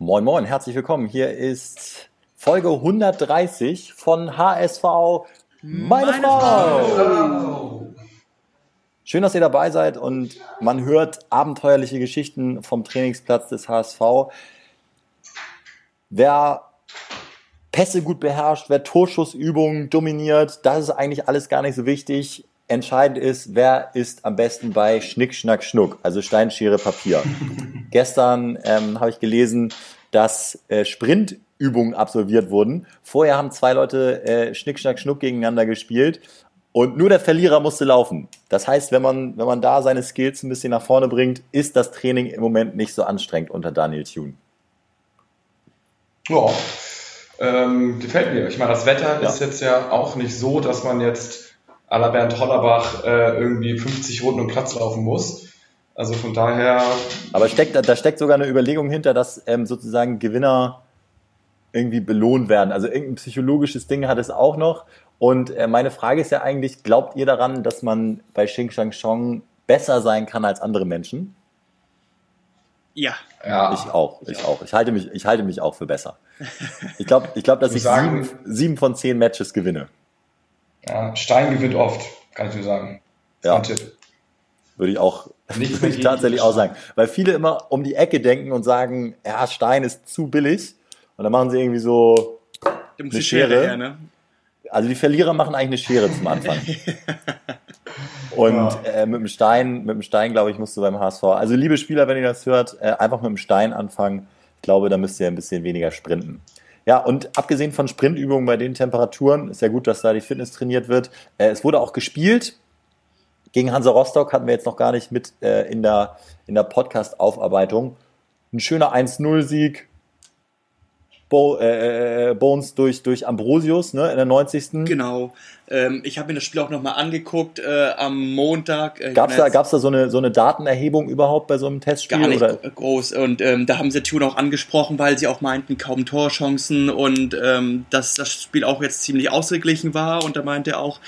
Moin Moin, herzlich willkommen. Hier ist Folge 130 von HSV Meine, Meine Frau. Frau. Schön, dass ihr dabei seid und man hört abenteuerliche Geschichten vom Trainingsplatz des HSV. Wer Pässe gut beherrscht, wer Torschussübungen dominiert, das ist eigentlich alles gar nicht so wichtig. Entscheidend ist, wer ist am besten bei Schnick, Schnack, Schnuck, also Steinschere, Papier. Gestern ähm, habe ich gelesen, dass äh, Sprintübungen absolviert wurden. Vorher haben zwei Leute äh, Schnick, Schnack, Schnuck gegeneinander gespielt und nur der Verlierer musste laufen. Das heißt, wenn man, wenn man da seine Skills ein bisschen nach vorne bringt, ist das Training im Moment nicht so anstrengend unter Daniel Thune. Ja, ähm, gefällt mir. Ich meine, das Wetter ja. ist jetzt ja auch nicht so, dass man jetzt à la Bernd Hollerbach äh, irgendwie 50 Runden um Platz laufen muss. Also von daher. Aber steckt, da steckt sogar eine Überlegung hinter, dass ähm, sozusagen Gewinner irgendwie belohnt werden. Also irgendein psychologisches Ding hat es auch noch. Und äh, meine Frage ist ja eigentlich, glaubt ihr daran, dass man bei Xing Shang Chong besser sein kann als andere Menschen? Ja. ja. Ich auch, ich, ich auch. Ich halte mich, ich halte mich auch für besser. Ich glaube, ich glaub, dass ich, ich sagen, sieben, sieben, von zehn Matches gewinne. Ja, Stein gewinnt oft, kann ich dir sagen. Ja. Würde ich auch Nicht würde ich tatsächlich auch sagen. Weil viele immer um die Ecke denken und sagen, ja, Stein ist zu billig. Und dann machen sie irgendwie so eine Schere. Her, ne? Also die Verlierer machen eigentlich eine Schere zum Anfang. Und ja. äh, mit dem Stein, mit dem Stein, glaube ich, musst du beim HSV. Also liebe Spieler, wenn ihr das hört, äh, einfach mit dem Stein anfangen. Ich glaube, da müsst ihr ein bisschen weniger sprinten. Ja, und abgesehen von Sprintübungen bei den Temperaturen, ist ja gut, dass da die Fitness trainiert wird. Äh, es wurde auch gespielt. Gegen Hansa Rostock hatten wir jetzt noch gar nicht mit äh, in der, in der Podcast-Aufarbeitung. Ein schöner 1-0-Sieg, Bo äh, äh, Bones durch, durch Ambrosius ne, in der 90. Genau. Ähm, ich habe mir das Spiel auch nochmal angeguckt äh, am Montag. Äh, Gab es da, gab's da so, eine, so eine Datenerhebung überhaupt bei so einem Testspiel? Gar nicht oder? groß. Und ähm, da haben sie Tune auch angesprochen, weil sie auch meinten, kaum Torchancen und ähm, dass das Spiel auch jetzt ziemlich ausgeglichen war. Und da meinte er auch,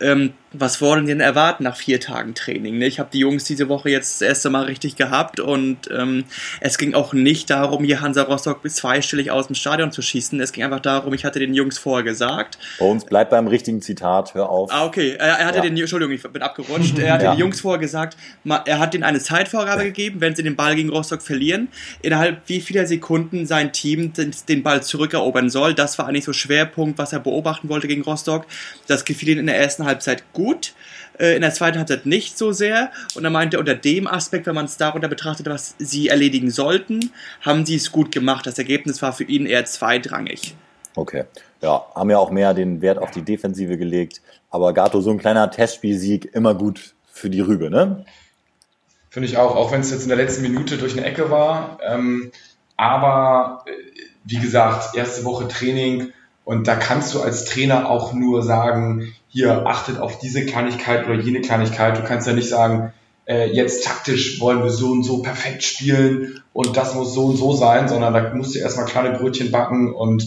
ähm, was wollen denn erwarten nach vier Tagen Training? Ne? Ich habe die Jungs diese Woche jetzt das erste Mal richtig gehabt und ähm, es ging auch nicht darum, hier Hansa Rostock bis zweistellig aus dem Stadion zu schießen. Es ging einfach darum, ich hatte den Jungs vorher gesagt. Bones, bleib beim richtigen Zitat, hör auf. Ah, okay. Er, er hatte ja. den, Entschuldigung, ich bin abgerutscht. Er hatte ja. den Jungs vorher gesagt, er hat denen eine Zeitvorgabe gegeben, wenn sie den Ball gegen Rostock verlieren, innerhalb wie vieler Sekunden sein Team den, den Ball zurückerobern soll. Das war eigentlich so Schwerpunkt, was er beobachten wollte gegen Rostock. Das gefiel ihm in der ersten Halbzeit gut äh, in der zweiten Halbzeit nicht so sehr. Und er meinte, unter dem Aspekt, wenn man es darunter betrachtet, was sie erledigen sollten, haben sie es gut gemacht. Das Ergebnis war für ihn eher zweitrangig. Okay. Ja, haben ja auch mehr den Wert auf die Defensive gelegt. Aber Gato, so ein kleiner Testspielsieg, immer gut für die Rübe, ne? Finde ich auch, auch wenn es jetzt in der letzten Minute durch eine Ecke war. Ähm, aber äh, wie gesagt, erste Woche Training, und da kannst du als Trainer auch nur sagen, hier achtet auf diese Kleinigkeit oder jene Kleinigkeit. Du kannst ja nicht sagen, äh, jetzt taktisch wollen wir so und so perfekt spielen und das muss so und so sein, sondern da musst du erstmal kleine Brötchen backen und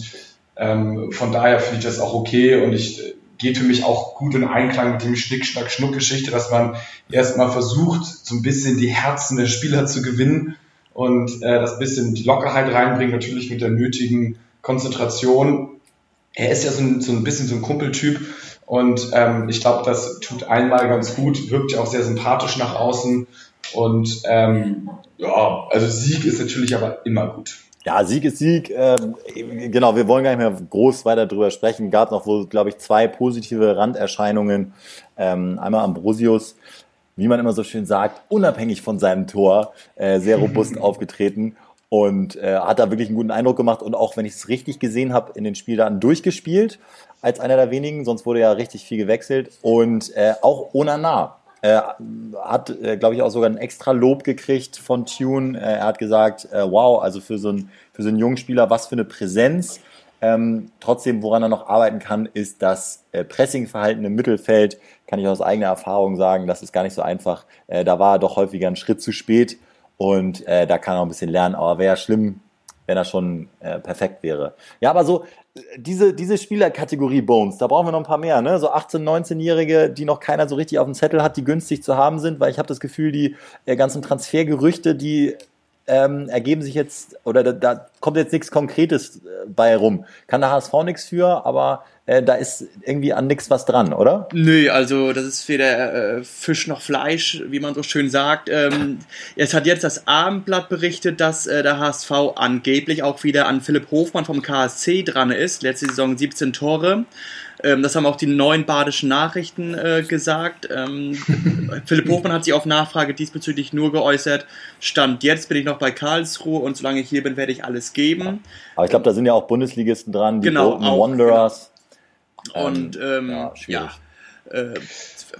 ähm, von daher finde ich das auch okay und ich äh, geht für mich auch gut in Einklang mit dem Schnick, Schnack, Schnuck-Geschichte, dass man erstmal versucht, so ein bisschen die Herzen der Spieler zu gewinnen und äh, das bisschen die Lockerheit reinbringen, natürlich mit der nötigen Konzentration er ist ja so ein, so ein bisschen so ein Kumpeltyp und ähm, ich glaube, das tut einmal ganz gut, wirkt ja auch sehr sympathisch nach außen und ähm, ja, also Sieg ist natürlich aber immer gut. Ja, Sieg ist Sieg. Ähm, genau, wir wollen gar nicht mehr groß weiter drüber sprechen. Gab noch wohl, glaube ich, zwei positive Randerscheinungen. Ähm, einmal Ambrosius, wie man immer so schön sagt, unabhängig von seinem Tor, äh, sehr robust aufgetreten und äh, hat da wirklich einen guten Eindruck gemacht und auch wenn ich es richtig gesehen habe, in den Spieldaten durchgespielt als einer der wenigen, sonst wurde ja richtig viel gewechselt und äh, auch Onana äh, hat, äh, glaube ich, auch sogar ein extra Lob gekriegt von Tune. Äh, er hat gesagt, äh, wow, also für so, einen, für so einen jungen Spieler, was für eine Präsenz. Ähm, trotzdem, woran er noch arbeiten kann, ist das äh, Pressingverhalten im Mittelfeld. Kann ich aus eigener Erfahrung sagen, das ist gar nicht so einfach. Äh, da war er doch häufiger einen Schritt zu spät und äh, da kann er auch ein bisschen lernen. Aber wäre ja schlimm, wenn er schon äh, perfekt wäre. Ja, aber so diese, diese Spielerkategorie Bones, da brauchen wir noch ein paar mehr, ne? So 18-, 19-Jährige, die noch keiner so richtig auf dem Zettel hat, die günstig zu haben sind, weil ich habe das Gefühl, die äh, ganzen Transfergerüchte, die ähm, ergeben sich jetzt, oder da, da kommt jetzt nichts Konkretes äh, bei rum. Kann der HSV nichts für, aber äh, da ist irgendwie an nichts was dran, oder? Nö, also das ist weder äh, Fisch noch Fleisch, wie man so schön sagt. Ähm, es hat jetzt das Abendblatt berichtet, dass äh, der HSV angeblich auch wieder an Philipp Hofmann vom KSC dran ist. Letzte Saison 17 Tore. Ähm, das haben auch die neuen badischen Nachrichten äh, gesagt. Ähm, Philipp Hofmann hat sich auf Nachfrage diesbezüglich nur geäußert. Stand jetzt bin ich noch bei Karlsruhe und solange ich hier bin, werde ich alles geben. Aber ich glaube, da sind ja auch Bundesligisten dran, die Genau, auch, Wanderers. Und ähm, ja, ja, schwierig. Äh,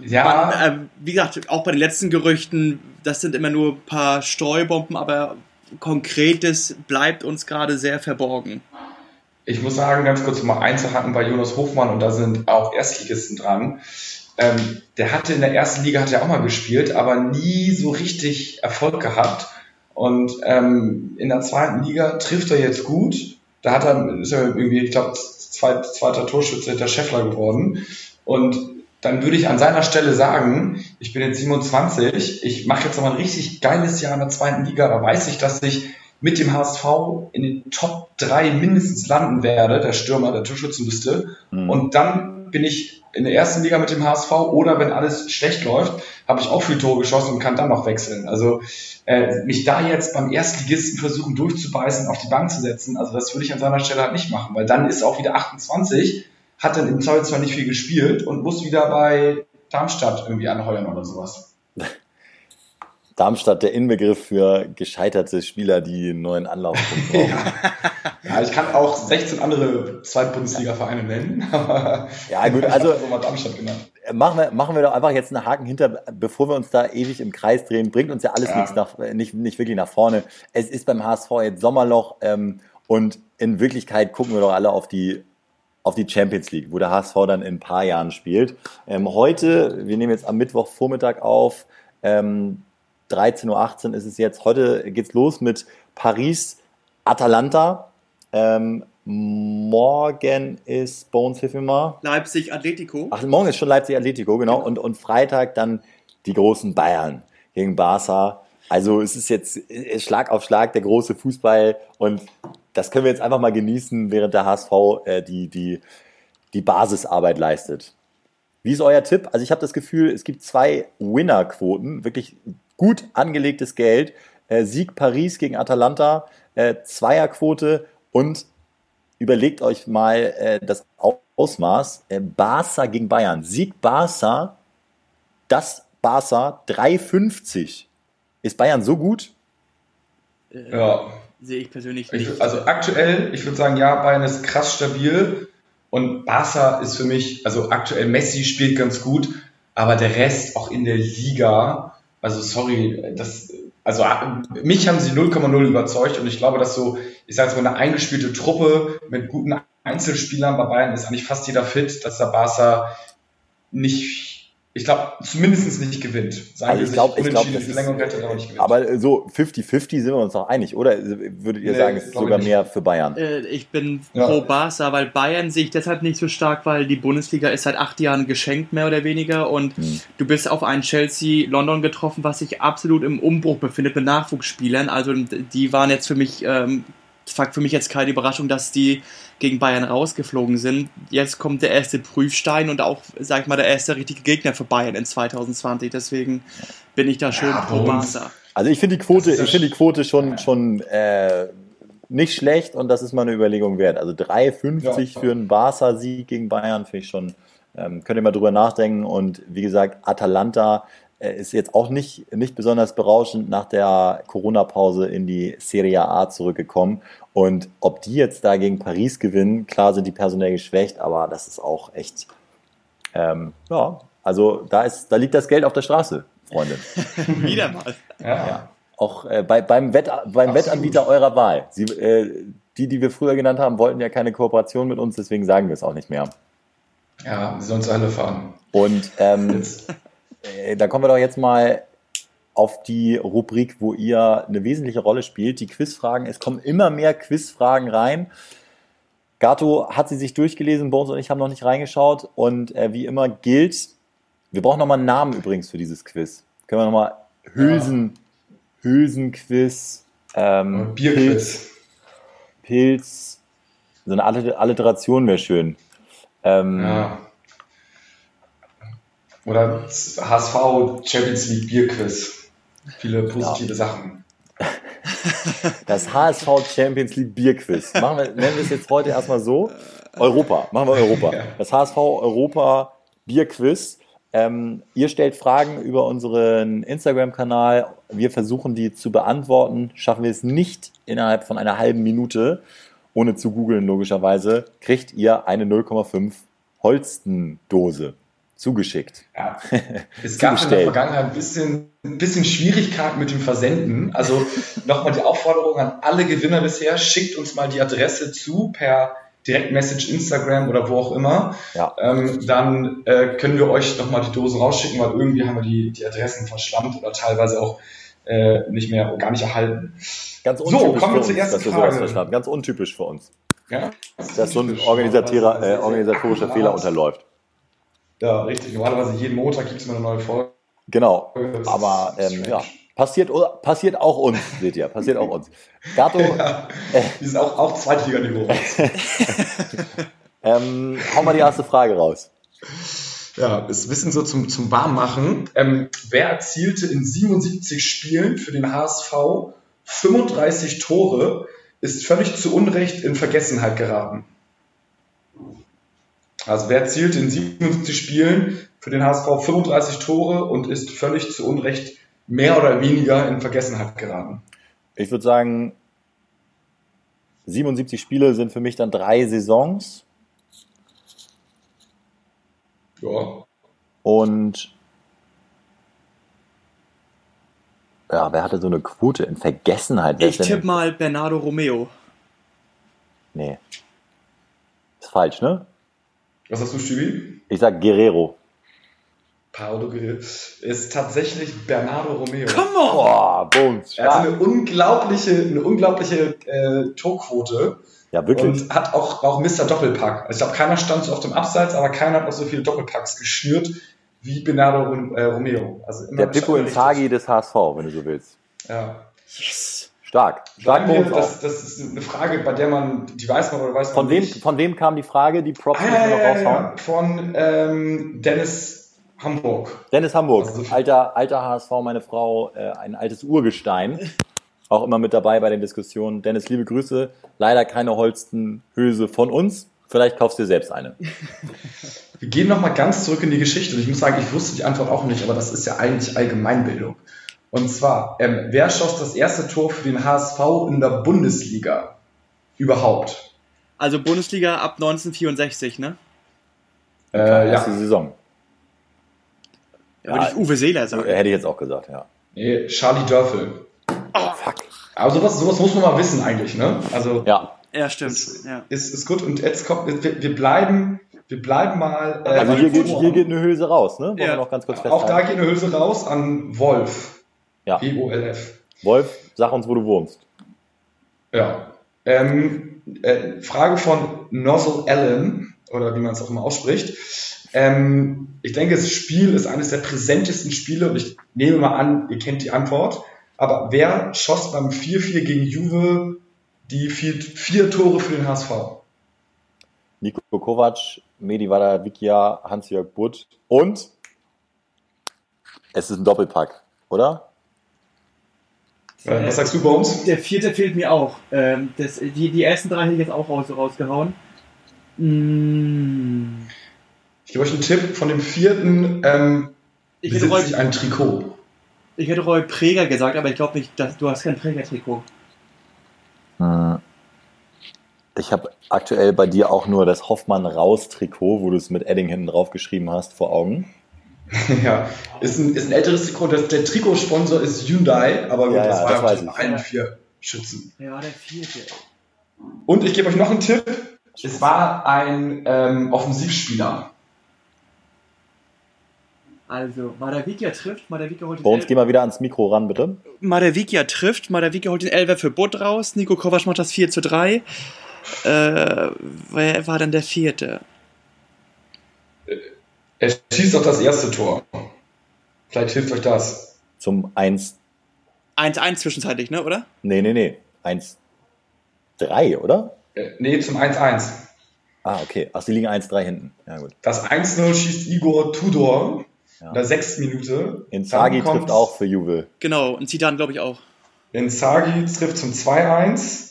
Ja. Man, äh, wie gesagt, auch bei den letzten Gerüchten, das sind immer nur ein paar Streubomben, aber Konkretes bleibt uns gerade sehr verborgen. Ich muss sagen, ganz kurz um mal einzuhaken bei Jonas Hofmann und da sind auch Erstligisten dran. Ähm, der hatte in der ersten Liga hat er auch mal gespielt, aber nie so richtig Erfolg gehabt. Und ähm, in der zweiten Liga trifft er jetzt gut. Da hat er, ist er irgendwie, ich glaube, zweit, zweiter Torschütze hinter Scheffler geworden. Und dann würde ich an seiner Stelle sagen, ich bin jetzt 27, ich mache jetzt noch ein richtig geiles Jahr in der zweiten Liga, da weiß ich, dass ich mit dem HSV in den Top 3 mindestens landen werde, der Stürmer der Torschützenliste. Mhm. Und dann bin ich in der ersten Liga mit dem HSV oder wenn alles schlecht läuft, habe ich auch viel Tore geschossen und kann dann noch wechseln. Also äh, mich da jetzt beim Erstligisten versuchen durchzubeißen, auf die Bank zu setzen, also das würde ich an seiner Stelle halt nicht machen, weil dann ist auch wieder 28, hat dann im Zweifel zwar nicht viel gespielt und muss wieder bei Darmstadt irgendwie anheuern oder sowas. Darmstadt der Inbegriff für gescheiterte Spieler, die einen neuen Anlaufpunkt brauchen. Ja, ich kann auch 16 andere Zweitbundesliga-Vereine nennen, Ja, gut, also- habe so mal Darmstadt genannt. Machen wir, machen wir doch einfach jetzt einen Haken hinter, bevor wir uns da ewig im Kreis drehen. Bringt uns ja alles Ja. nichts nach, nicht, nicht wirklich nach vorne. Es ist beim HSV jetzt Sommerloch ähm, und in Wirklichkeit gucken wir doch alle auf die, auf die Champions League, wo der HSV dann in ein paar Jahren spielt. Ähm, heute, wir nehmen jetzt am Mittwochvormittag auf, ähm, 13.18 Uhr ist es jetzt. Heute geht's los mit Paris, Atalanta. Ähm, morgen ist Bones, hilf mir mal. Leipzig, Atletico. Ach, morgen ist schon Leipzig Atletico, genau. Und, und Freitag dann die großen Bayern gegen Barca. Also es ist jetzt äh, Schlag auf Schlag der große Fußball und das können wir jetzt einfach mal genießen, während der HSV äh, die, die, die Basisarbeit leistet. Wie ist euer Tipp? Also ich habe das Gefühl, es gibt zwei Winnerquoten, wirklich gut angelegtes Geld. Äh, Sieg Paris gegen Atalanta, äh, Zweierquote und überlegt euch mal äh, das Ausmaß. Äh, Barca gegen Bayern. Sieg Barca, das Barca 3,50. Ist Bayern so gut? Äh, Ja, Sehe ich persönlich Ich, nicht. also aktuell, ich würde sagen, ja, Bayern ist krass stabil und Barca ist für mich, also aktuell Messi spielt ganz gut, aber der Rest auch in der Liga, also sorry, das, also mich haben sie 0,0 überzeugt und ich glaube, dass so, ich sage jetzt mal, eine eingespielte Truppe mit guten Einzelspielern bei Bayern ist eigentlich fast jeder fit, dass der Barca nicht, ich glaube, zumindest nicht gewinnt. Sagen Also ich sich glaub- ich glaub, Verlängerung rettet, aber nicht gewinnt. Aber so 50-50 sind wir uns doch einig, oder? Würdet ihr Nee, sagen, es ist glaub sogar mehr für Bayern? Äh, ich bin Ja. pro Barca, weil Bayern sehe ich deshalb nicht so stark, weil die Bundesliga ist seit acht Jahren geschenkt, mehr oder weniger. Und Hm. du bist auf einen Chelsea London getroffen, was sich absolut im Umbruch befindet mit Nachwuchsspielern. Also die waren jetzt für mich, ähm, fuck, für mich jetzt keine Überraschung, dass die gegen Bayern rausgeflogen sind. Jetzt kommt der erste Prüfstein und auch, sag ich mal, der erste richtige Gegner für Bayern in 2020. Deswegen bin ich da schon Ja, pro Barca. Also ich finde die Quote, ich finde die Quote schon, schon äh, nicht schlecht und das ist mal eine Überlegung wert. Also 3,50 Ja. für einen Barca-Sieg gegen Bayern finde ich schon, ähm, könnt ihr mal drüber nachdenken. Und wie gesagt, Atalanta ist jetzt auch nicht, nicht besonders berauschend nach der Corona-Pause in die Serie A zurückgekommen. Und ob die jetzt da gegen Paris gewinnen, klar sind die personell geschwächt, aber das ist auch echt, ähm, ja, also da ist, da liegt das Geld auf der Straße, Freunde. Wieder mal. ja. Ja. Auch äh, bei, beim, Wett, beim Absolut. Wettanbieter eurer Wahl. Sie, äh, die, die wir früher genannt haben, wollten ja keine Kooperation mit uns, deswegen sagen wir es auch nicht mehr. ja, sie sollen zu Hölle fahren. Und ähm, Jetzt, äh, da kommen wir doch jetzt mal auf die Rubrik, wo ihr eine wesentliche Rolle spielt, die Quizfragen. Es kommen immer mehr Quizfragen rein. Gato hat sie sich durchgelesen, Bones und ich haben noch nicht reingeschaut. Und äh, wie immer gilt, wir brauchen nochmal einen Namen übrigens für dieses Quiz. Können wir nochmal Hülsen, Hülsen-Quiz, Ähm, Bierquiz. Pilz, Pilz, so eine Alliteration wäre schön. Ähm, Ja. Oder HSV Champions League Bierquiz. Viele positive Sachen. Das HSV Champions League Bierquiz. Machen wir, nennen wir es jetzt heute erstmal so. Europa. Machen wir Europa. Das HSV Europa Bierquiz. Ähm, ihr stellt Fragen über unseren Instagram-Kanal. Wir versuchen die zu beantworten. Schaffen wir es nicht innerhalb von einer halben Minute, ohne zu googeln logischerweise, kriegt ihr eine 0,5 Holsten-Dose zugeschickt. Ja. Es gab in der. Vergangenheit ein bisschen, ein bisschen Schwierigkeiten mit dem Versenden. Also nochmal die Aufforderung an alle Gewinner bisher, schickt uns mal die Adresse zu per Direktmessage Instagram oder wo auch immer. Ja. Ähm, dann äh, können wir euch nochmal die Dosen rausschicken, weil irgendwie haben wir die, die Adressen verschlammt oder teilweise auch äh, nicht mehr, gar nicht erhalten. Ganz So, untypisch kommen wir zur ersten Frage. Ganz untypisch für uns. Ja? Dass so ein äh, organisatorischer Fehler unterläuft. Ja, richtig. Normalerweise jeden Montag gibt es mal eine neue Folge. Genau. Das Aber ähm, ja, passiert, passiert auch uns, seht ihr, passiert auch uns. Gato, Ja, die sind auch, auch Zweitliganiveau. ähm, hau mal die erste Frage raus. Ja, das Wissen so zum, zum Warmmachen. Ähm, wer erzielte in 77 Spielen für den HSV 35 Tore, ist völlig zu Unrecht in Vergessenheit geraten? Also wer erzielte in 77 Spielen für den HSV 35 Tore und ist völlig zu Unrecht mehr oder weniger in Vergessenheit geraten? Ich würde sagen, 77 Spiele sind für mich dann drei Saisons Ja. und ja, wer hatte so eine Quote in Vergessenheit? Ich tippe mal Bernardo Romeo. Nee. Ist falsch, ne? Was hast du, Stübi? Ich sag Guerrero. Paolo Guerrero. Ist tatsächlich Bernardo Romeo. Come on! Boah, Bones, Er hat eine unglaubliche, eine unglaubliche äh, Torquote Ja, wirklich. und hat auch, auch Mr. Doppelpack. Also ich glaube, keiner stand so auf dem Abseits, aber keiner hat auch so viele Doppelpacks geschnürt wie Bernardo Rom- äh, Romeo. Also immer Der Pippo Inzaghi des HSV, wenn du so willst. Ja. Yes! Stark. Stark wir, das, das ist eine Frage, bei der man, die weiß man oder weiß man Von wem, nicht. von wem kam die Frage? Die Props Ah, ja, noch ja, raushauen. ja, Von ähm, Dennis Hamburg. Dennis Hamburg, Also so- alter, alter HSV, meine Frau, äh, ein altes Urgestein. Auch immer mit dabei bei den Diskussionen. Dennis, liebe Grüße. Leider keine Holstenhülse von uns. Vielleicht kaufst du dir selbst eine. Wir gehen nochmal ganz zurück in die Geschichte und ich muss sagen, ich wusste die Antwort auch nicht, aber das ist ja eigentlich Allgemeinbildung. Und zwar, ähm, wer schoss das erste Tor für den HSV in der Bundesliga? Überhaupt. Also Bundesliga ab 1964, ne? Äh, Erste ja. Saison. Ja, würde ich Uwe Seeler sagen. Hätte ich jetzt auch gesagt, ja. Nee, Charlie Dörfel. Fuck. Aber sowas, sowas muss man mal wissen eigentlich, ne? Also Ja. Ja, stimmt. ist, Ja. ist, ist gut. Und jetzt kommt, wir, wir bleiben, wir bleiben mal. Äh, Also hier geht, hier geht eine Hülse raus, ne? Wollen Ja. wir noch ganz kurz Auch da festhalten. geht eine Hülse raus an Wolf. Ja. W-O-L-F. Wolf, sag uns, wo du wohnst. Ja. Ähm, äh, Frage von Nozzle Allen, oder wie man es auch immer ausspricht. Ähm, ich denke, das Spiel ist eines der präsentesten Spiele und ich nehme mal an, ihr kennt die Antwort. Aber wer schoss beim 4-4 gegen Juve die vier, vier Tore für den HSV? Nico Kovac, Medi Vikia, Hans-Jörg Butt und es ist ein Doppelpack, oder? Äh, was sagst du, Bones? Der vierte fehlt mir auch. Ähm, das, die, die ersten drei hätte ich jetzt auch raus, rausgehauen. Mm, Ich gebe euch einen Tipp. Von dem vierten ähm, ich, hätte besitzt Roy, sich ein Trikot. ich hätte Roy Präger gesagt, aber ich glaube nicht, dass, du hast kein Präger-Trikot. Hm. Ich habe aktuell bei dir auch nur das Hoffmann Raus-Trikot, wo du es mit Edding hinten drauf geschrieben hast, vor Augen. ja, ist ein, ist ein älteres Trikot. Das, der Trikotsponsor ist Hyundai, aber gut, Ja, das ja, war das ja allen vier Schützen. Wer war der vierte? Und ich gebe euch noch einen Tipp. Es war ein ähm, Offensivspieler. Also, Madavikia trifft, Madavikia holt den Bones, Elfer- geh mal wieder ans Mikro ran, bitte. Madavikia trifft, Madavikia holt den Elfer für Butt raus, Nico Kovac macht das 4 zu 3. Äh, wer war dann der vierte? Er schießt doch das erste Tor. Vielleicht hilft euch das. Zum 1 1-1 zwischenzeitlich, ne, oder? Nee, nee, nee. 1-3, oder? Äh, nee, zum 1-1. Ah, okay. Ach, sie liegen 1-3 hinten. Ja, gut. Das 1-0 schießt Igor Tudor ja. in der sechsten Minute. Inzaghi trifft auch für Juve. Genau, und Zidane glaube ich auch. Inzaghi trifft zum 2-1.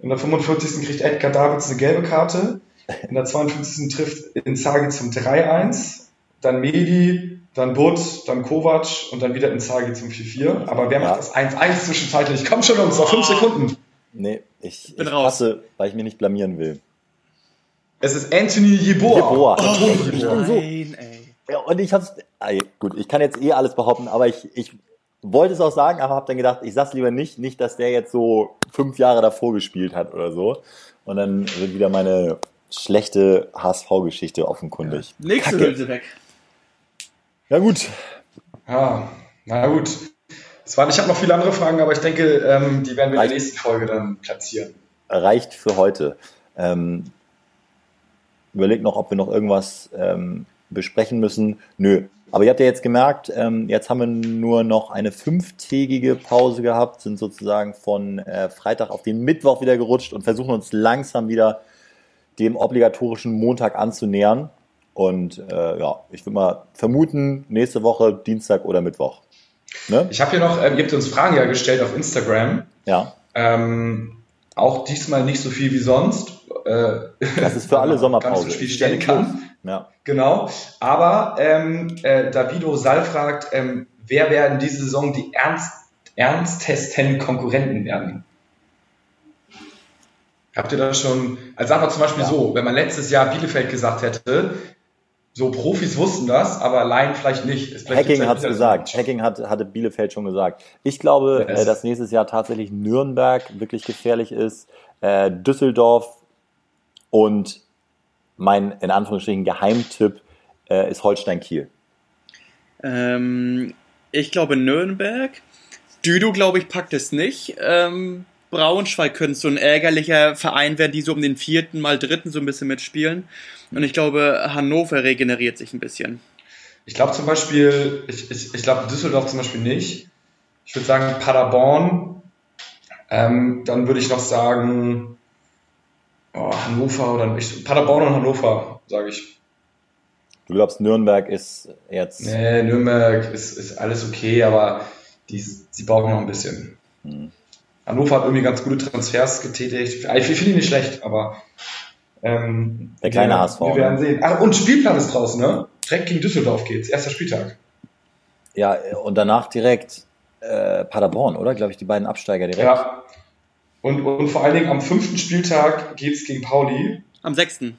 In der 45. kriegt Edgar Davids eine gelbe Karte. In der 52. trifft Inzaghi zum 3-1. Dann Medi, dann Butt, dann Kovac und dann wieder Inzaghi zum 4-4. Aber wer ja. macht das 1-1 zwischenzeitlich? Komm schon uns, noch 5 Sekunden. Nee, ich, Bin ich raus. passe, weil ich mich nicht blamieren will. Es ist Anthony Jeboa. Jeboa. Oh, nein, ey. Ja, und ich hab's, gut, ich kann jetzt eh alles behaupten, aber ich, ich wollte es auch sagen, aber habe dann gedacht, ich sag's lieber nicht, nicht, dass der jetzt so fünf Jahre davor gespielt hat oder so. Und dann wird wieder meine schlechte HSV-Geschichte offenkundig. Ja. Nächste Hülse weg. Ja gut. Ja, na gut. Das waren, ich habe noch viele andere Fragen, aber ich denke, ähm, die werden wir in der nächsten Folge dann platzieren. Reicht für heute. Ähm, überlegt noch, ob wir noch irgendwas ähm, besprechen müssen. Nö, aber ihr habt ja jetzt gemerkt, ähm, jetzt haben wir nur noch eine fünftägige Pause gehabt, sind sozusagen von äh, Freitag auf den Mittwoch wieder gerutscht und versuchen uns langsam wieder dem obligatorischen Montag anzunähern. Und äh, ja, ich würde mal vermuten, nächste Woche Dienstag oder Mittwoch. Ne? Ich habe hier noch, äh, ihr habt uns Fragen ja gestellt auf Instagram. Ja. Ähm, auch diesmal nicht so viel wie sonst. Äh, das ist für alle Sommerpause. Spiel stellen kann. Ja. Genau. Aber ähm, äh, Davido Sal fragt, ähm, wer werden diese Saison die ernst, ernstesten Konkurrenten werden? Habt ihr das schon, also sagen wir zum Beispiel ja. so, wenn man letztes Jahr Bielefeld gesagt hätte, so Profis wussten das, aber Laien vielleicht nicht. Vielleicht Hacking hat es gesagt. Hacking hat, hatte Bielefeld schon gesagt. Ich glaube, yes. äh, dass nächstes Jahr tatsächlich Nürnberg wirklich gefährlich ist, äh, Düsseldorf und mein in Anführungsstrichen Geheimtipp äh, ist Holstein Kiel. Ähm, ich glaube Nürnberg. Düdo, glaube ich, packt es nicht. Ähm, Braunschweig könnte so ein ärgerlicher Verein werden, die so um den vierten mal dritten so ein bisschen mitspielen. Und ich glaube, Hannover regeneriert sich ein bisschen. Ich glaube zum Beispiel, ich, ich, ich glaube Düsseldorf zum Beispiel nicht. Ich würde sagen Paderborn. Ähm, dann würde ich noch sagen oh, Hannover oder ich, Paderborn und Hannover, sage ich. Du glaubst, Nürnberg ist jetzt. Nee, Nürnberg ist, ist alles okay, aber die, sie brauchen noch ein bisschen. Hm. Hannover hat irgendwie ganz gute Transfers getätigt. Ich finde ihn nicht schlecht, aber ähm, der kleine wir, HSV. Wir werden ne? sehen. Ach, und Spielplan ist draußen, ne? Direkt gegen Düsseldorf geht's. Erster Spieltag. Ja, und danach direkt äh, Paderborn, oder? Glaube ich, die beiden Absteiger direkt. Ja. Und, und vor allen Dingen am fünften Spieltag geht's gegen Pauli. Am sechsten.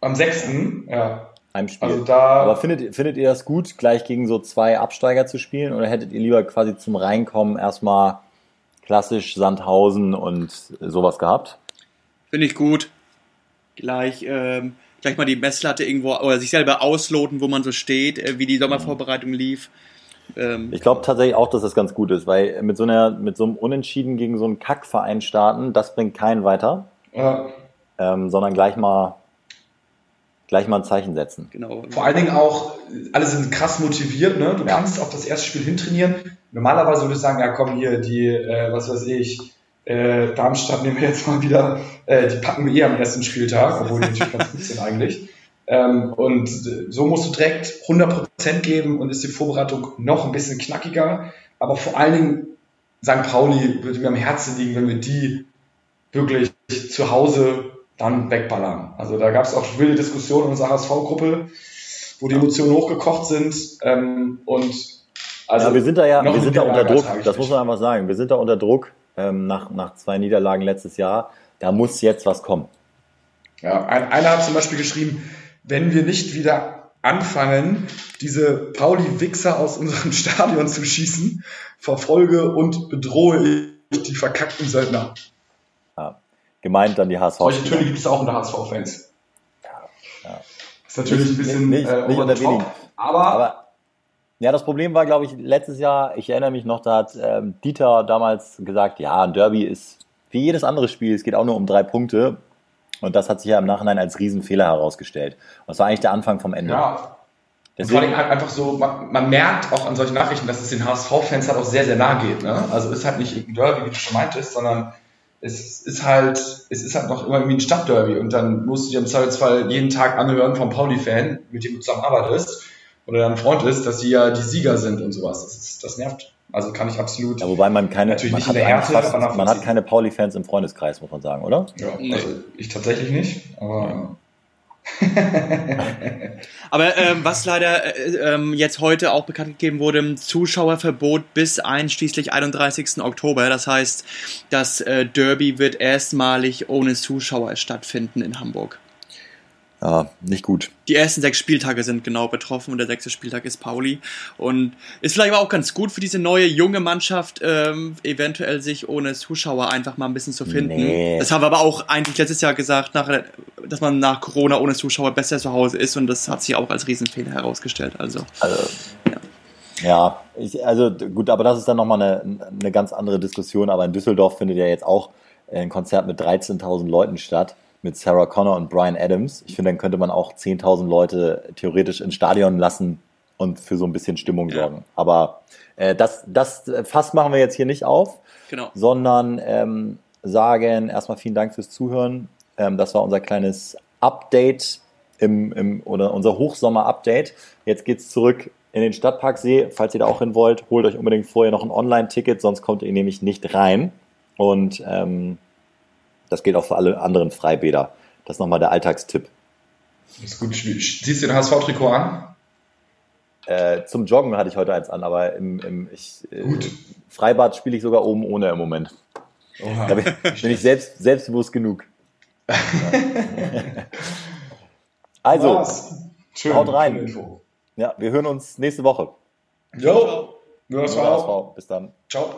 Am sechsten, ja. Heimspiel. Also da Aber findet, findet ihr das gut, gleich gegen so zwei Absteiger zu spielen? Oder hättet ihr lieber quasi zum Reinkommen erstmal klassisch Sandhausen und sowas gehabt? Finde ich gut gleich, ähm, gleich mal die Messlatte irgendwo oder sich selber ausloten, wo man so steht, äh, wie die Sommervorbereitung lief. Ähm, ich glaube tatsächlich auch, dass das ganz gut ist, weil mit so einer, mit so einem Unentschieden gegen so einen Kackverein starten, das bringt keinen weiter. Ja. Ähm, sondern gleich mal gleich mal ein Zeichen setzen. Genau. Vor allen Dingen auch, alle sind krass motiviert, ne? Du ja. kannst auf das erste Spiel hintrainieren. Normalerweise würde ich sagen, ja komm hier, die, äh, was weiß ich, äh, Darmstadt nehmen wir jetzt mal wieder, äh, die packen wir eh am ersten Spieltag, obwohl die natürlich ganz gut sind eigentlich. Ähm, und so musst du direkt 100% geben und ist die Vorbereitung noch ein bisschen knackiger. Aber vor allen Dingen, St. Pauli würde mir am Herzen liegen, wenn wir die wirklich zu Hause dann wegballern. Also da gab es auch wilde Diskussionen in unserer HSV-Gruppe, wo die Emotionen hochgekocht sind. Ähm, und also ja, wir sind da ja, wir sind da unter Druck, das muss man einfach sagen. Wir sind da unter Druck ähm, nach, nach zwei Niederlagen letztes Jahr. Da muss jetzt was kommen. Ja, ein, einer hat zum Beispiel geschrieben, wenn wir nicht wieder anfangen, diese Pauli-Wichser aus unserem Stadion zu schießen, verfolge und bedrohe ich die verkackten Söldner. Gemeint dann die HSV. Solche Töne gibt es auch unter HSV-Fans. Ja, ja. Ist natürlich nicht, ein bisschen nicht, äh, nicht unter wenigen. Aber, aber ja, das Problem war, glaube ich, letztes Jahr, ich erinnere mich noch, da hat ähm, Dieter damals gesagt, ja, ein Derby ist wie jedes andere Spiel, es geht auch nur um drei Punkte. Und das hat sich ja im Nachhinein als Riesenfehler herausgestellt. Und das war eigentlich der Anfang vom Ende. Ja. Deswegen, vor allem halt einfach so, man, man, merkt auch an solchen Nachrichten, dass es den HSV-Fans halt auch sehr, sehr nah geht. Ne? Also ist halt nicht irgendein Derby, wie du schon meintest, sondern es ist halt, es ist halt noch immer irgendwie ein Stadtderby und dann musst du dir im Zweifelsfall jeden Tag anhören vom Pauli-Fan, mit dem du zusammenarbeitest oder dein Freund ist, dass sie ja die Sieger sind und sowas. Das, ist, das nervt. Also kann ich absolut. Ja, wobei man keine, man hat, Härte, fast, man hat keine Pauli-Fans im Freundeskreis, muss man sagen, oder? Ja, also ich tatsächlich nicht, aber. Ja. Aber ähm, was leider äh, ähm, jetzt heute auch bekannt gegeben wurde, Zuschauerverbot bis einschließlich 31. Oktober. Das heißt, das äh, Derby wird erstmalig ohne Zuschauer stattfinden in Hamburg ja, nicht gut. Die ersten sechs Spieltage sind genau betroffen und der sechste Spieltag ist Pauli. Und ist vielleicht aber auch ganz gut für diese neue junge Mannschaft, ähm, eventuell sich ohne Zuschauer einfach mal ein bisschen zu finden. Nee. Das haben wir aber auch eigentlich letztes Jahr gesagt, nach, dass man nach Corona ohne Zuschauer besser zu Hause ist und das hat sich auch als Riesenfehler herausgestellt. Also, also ja. Ja, ich, also gut, aber das ist dann nochmal eine, eine ganz andere Diskussion. Aber in Düsseldorf findet ja jetzt auch ein Konzert mit 13.000 Leuten statt mit Sarah Connor und Brian Adams. Ich finde, dann könnte man auch 10.000 Leute theoretisch ins Stadion lassen und für so ein bisschen Stimmung ja. sorgen. Aber äh, das, das Fass machen wir jetzt hier nicht auf, genau. sondern ähm, sagen erstmal vielen Dank fürs Zuhören. Ähm, das war unser kleines Update im, im, oder unser Hochsommer-Update. Jetzt geht's zurück in den Stadtparksee. Falls ihr da auch hin wollt, holt euch unbedingt vorher noch ein Online-Ticket, sonst kommt ihr nämlich nicht rein. Und ähm, das gilt auch für alle anderen Freibäder. Das ist nochmal der Alltagstipp. Das ist gut. Siehst du den HSV-Trikot an? Äh, zum Joggen hatte ich heute eins an, aber im, im ich, äh, Freibad spiele ich sogar oben ohne im Moment. Oha. Da bin, bin ich selbst, selbstbewusst genug. also, Schön, haut rein. Ja, wir hören uns nächste Woche. Jo, Bis dann. Ciao.